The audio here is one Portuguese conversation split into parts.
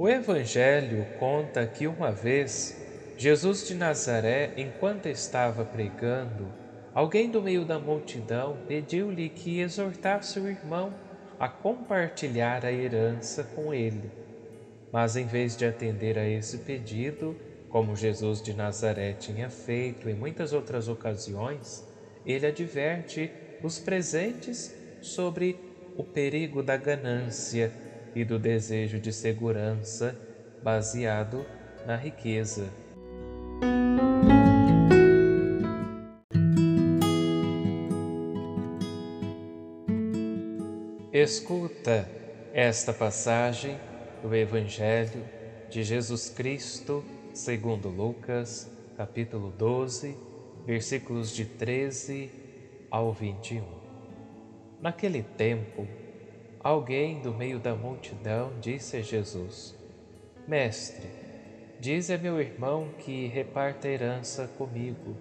O Evangelho conta que uma vez Jesus de Nazaré, enquanto estava pregando, alguém do meio da multidão pediu-lhe que exortasse o irmão a compartilhar a herança com ele. Mas em vez de atender a esse pedido, como Jesus de Nazaré tinha feito em muitas outras ocasiões, ele adverte os presentes sobre o perigo da ganância e do desejo de segurança baseado na riqueza. Escuta esta passagem do Evangelho de Jesus Cristo, segundo Lucas, capítulo 12, versículos de 13 ao 21. Naquele tempo, alguém do meio da multidão disse a Jesus: Mestre, diz a meu irmão que reparta a herança comigo.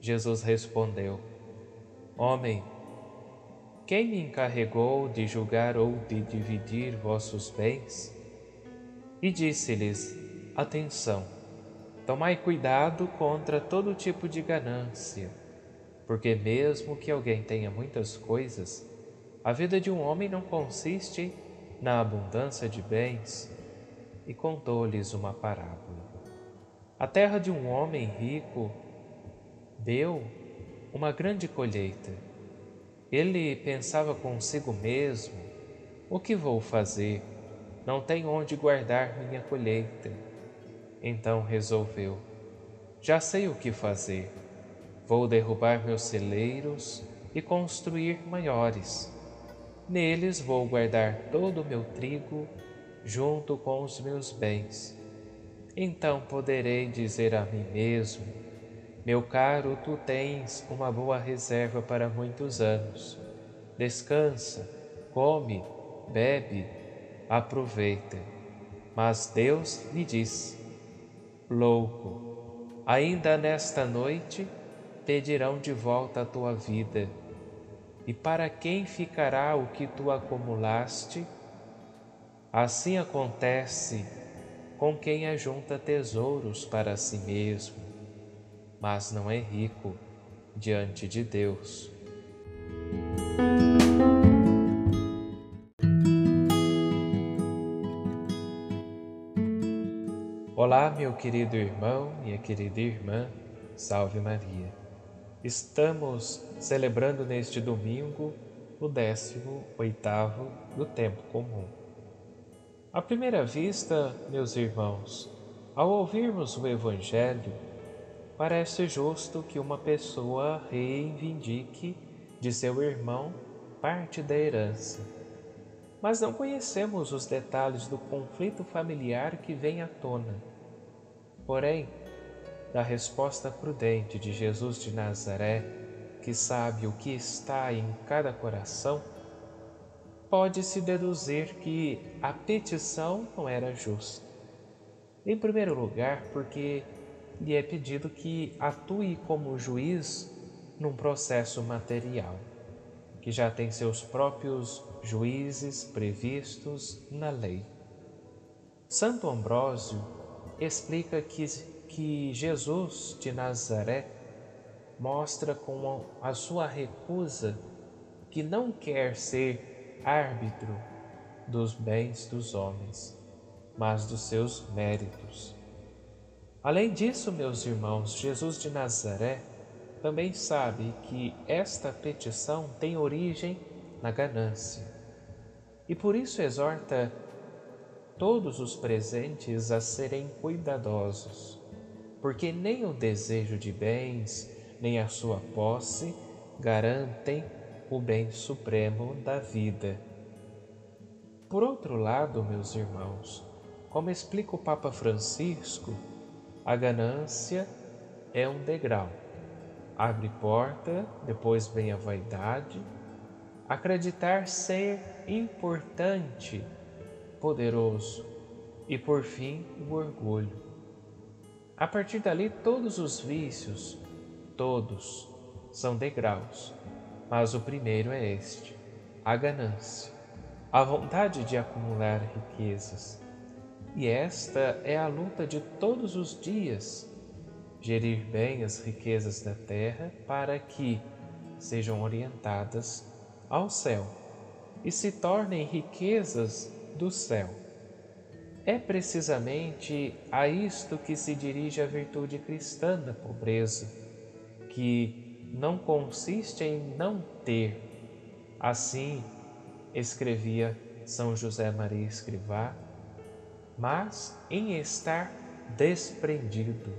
Jesus respondeu: Homem, quem me encarregou de julgar ou de dividir vossos bens? E disse-lhes: Atenção, tomai cuidado contra todo tipo de ganância, porque, mesmo que alguém tenha muitas coisas, a vida de um homem não consiste na abundância de bens. E contou-lhes uma parábola. A terra de um homem rico deu uma grande colheita ele pensava consigo mesmo: o que vou fazer? Não tenho onde guardar minha colheita. Então resolveu: já sei o que fazer. Vou derrubar meus celeiros e construir maiores. Neles vou guardar todo o meu trigo junto com os meus bens. Então poderei dizer a mim mesmo: meu caro, tu tens uma boa reserva para muitos anos. Descansa, come, bebe, aproveita. Mas Deus lhe disse: Louco, ainda nesta noite pedirão de volta a tua vida. E para quem ficará o que tu acumulaste? Assim acontece com quem ajunta tesouros para si mesmo mas não é rico diante de Deus. Olá, meu querido irmão, minha querida irmã, salve Maria. Estamos celebrando neste domingo o 18 oitavo do tempo comum. À primeira vista, meus irmãos, ao ouvirmos o Evangelho, parece justo que uma pessoa reivindique de seu irmão parte da herança. Mas não conhecemos os detalhes do conflito familiar que vem à tona. Porém, da resposta prudente de Jesus de Nazaré, que sabe o que está em cada coração, pode-se deduzir que a petição não era justa. Em primeiro lugar, porque lhe é pedido que atue como juiz num processo material, que já tem seus próprios juízes previstos na lei. Santo Ambrósio explica que, que Jesus de Nazaré mostra com a sua recusa que não quer ser árbitro dos bens dos homens, mas dos seus méritos. Além disso, meus irmãos, Jesus de Nazaré também sabe que esta petição tem origem na ganância e por isso exorta todos os presentes a serem cuidadosos, porque nem o desejo de bens, nem a sua posse garantem o bem supremo da vida. Por outro lado, meus irmãos, como explica o Papa Francisco, a ganância é um degrau. Abre porta, depois vem a vaidade, acreditar ser importante, poderoso e por fim o orgulho. A partir dali, todos os vícios, todos, são degraus, mas o primeiro é este: a ganância, a vontade de acumular riquezas E esta é a luta de todos os dias: gerir bem as riquezas da terra para que sejam orientadas ao céu e se tornem riquezas do céu. É precisamente a isto que se dirige a virtude cristã da pobreza, que não consiste em não ter. Assim escrevia São José Maria Escrivá mas em estar desprendido,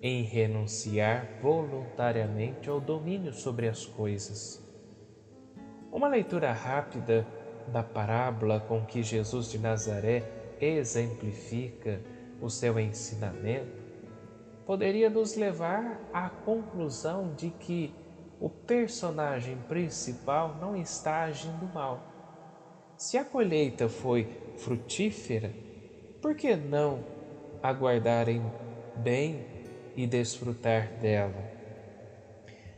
em renunciar voluntariamente ao domínio sobre as coisas. Uma leitura rápida da parábola com que Jesus de Nazaré exemplifica o seu ensinamento poderia nos levar à conclusão de que o personagem principal não está agindo mal. Se a colheita foi frutífera, por que não aguardarem bem e desfrutar dela?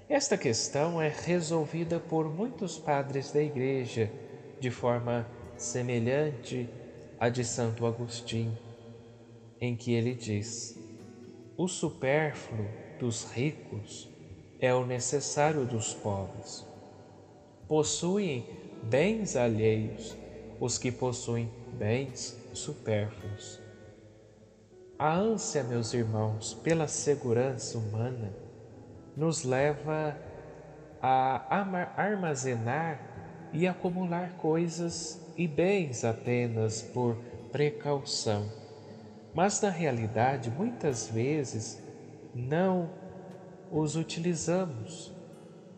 Esta questão é resolvida por muitos padres da Igreja de forma semelhante à de Santo Agostinho, em que ele diz: O supérfluo dos ricos é o necessário dos pobres. Possuem bens alheios os que possuem bens supérfluos. A ânsia, meus irmãos, pela segurança humana nos leva a armazenar e acumular coisas e bens apenas por precaução. Mas na realidade, muitas vezes não os utilizamos.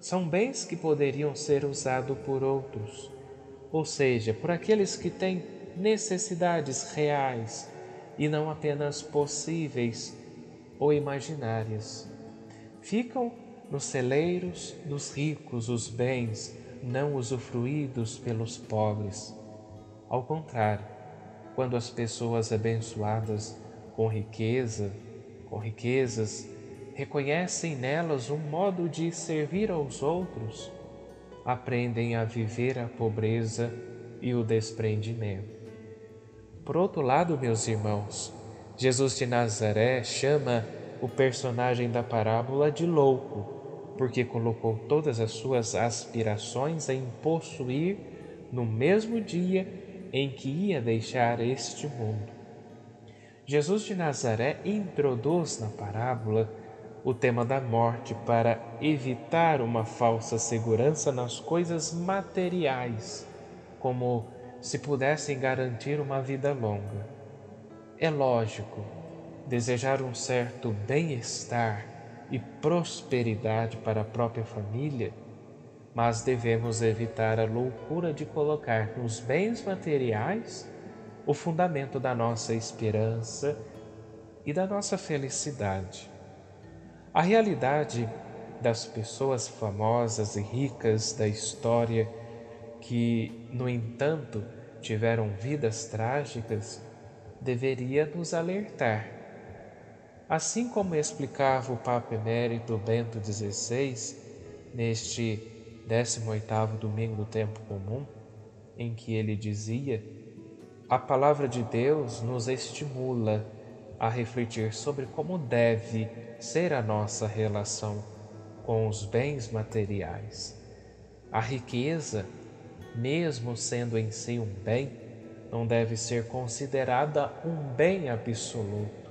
São bens que poderiam ser usados por outros, ou seja, por aqueles que têm necessidades reais e não apenas possíveis ou imaginárias. Ficam nos celeiros dos ricos os bens não usufruídos pelos pobres. Ao contrário, quando as pessoas abençoadas com riqueza, com riquezas, reconhecem nelas um modo de servir aos outros, aprendem a viver a pobreza e o desprendimento. Por outro lado, meus irmãos, Jesus de Nazaré chama o personagem da parábola de louco, porque colocou todas as suas aspirações em possuir no mesmo dia em que ia deixar este mundo. Jesus de Nazaré introduz na parábola o tema da morte para evitar uma falsa segurança nas coisas materiais, como se pudessem garantir uma vida longa. É lógico desejar um certo bem-estar e prosperidade para a própria família, mas devemos evitar a loucura de colocar nos bens materiais o fundamento da nossa esperança e da nossa felicidade. A realidade das pessoas famosas e ricas da história que, no entanto, tiveram vidas trágicas, deveria nos alertar. Assim como explicava o Papa Emérito Bento XVI neste 18º domingo do tempo comum, em que ele dizia: A palavra de Deus nos estimula a refletir sobre como deve ser a nossa relação com os bens materiais. A riqueza mesmo sendo em si um bem, não deve ser considerada um bem absoluto.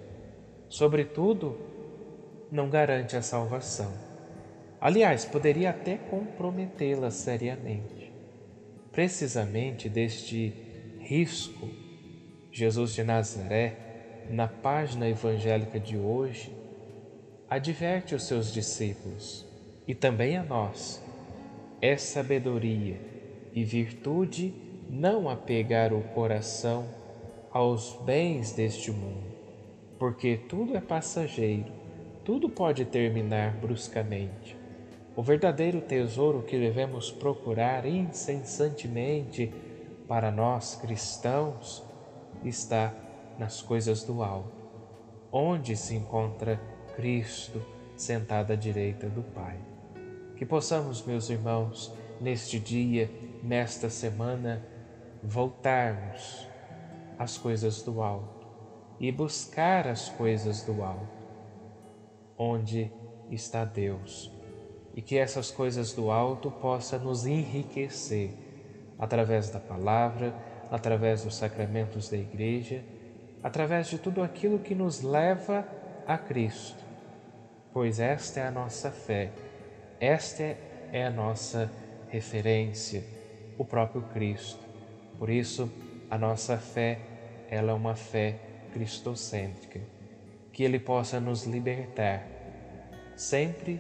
Sobretudo, não garante a salvação. Aliás, poderia até comprometê-la seriamente. Precisamente deste risco, Jesus de Nazaré, na página evangélica de hoje, adverte os seus discípulos e também a nós. É sabedoria e virtude não apegar o coração aos bens deste mundo, porque tudo é passageiro, tudo pode terminar bruscamente. O verdadeiro tesouro que devemos procurar incessantemente para nós cristãos está nas coisas do alto, onde se encontra Cristo sentado à direita do Pai. Que possamos, meus irmãos, neste dia, nesta semana, voltarmos às coisas do alto, e buscar as coisas do alto, onde está Deus, e que essas coisas do alto possam nos enriquecer através da palavra, através dos sacramentos da igreja, através de tudo aquilo que nos leva a Cristo, pois esta é a nossa fé, esta é a nossa referência, o próprio Cristo. Por isso, a nossa fé, ela é uma fé cristocêntrica, que Ele possa nos libertar sempre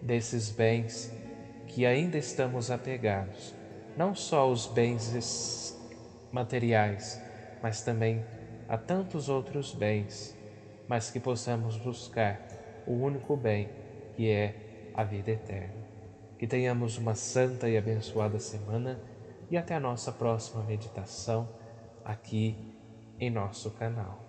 desses bens que ainda estamos apegados, não só os bens materiais, mas também a tantos outros bens, mas que possamos buscar o único bem que é a vida eterna. Que tenhamos uma santa e abençoada semana e até a nossa próxima meditação aqui em nosso canal.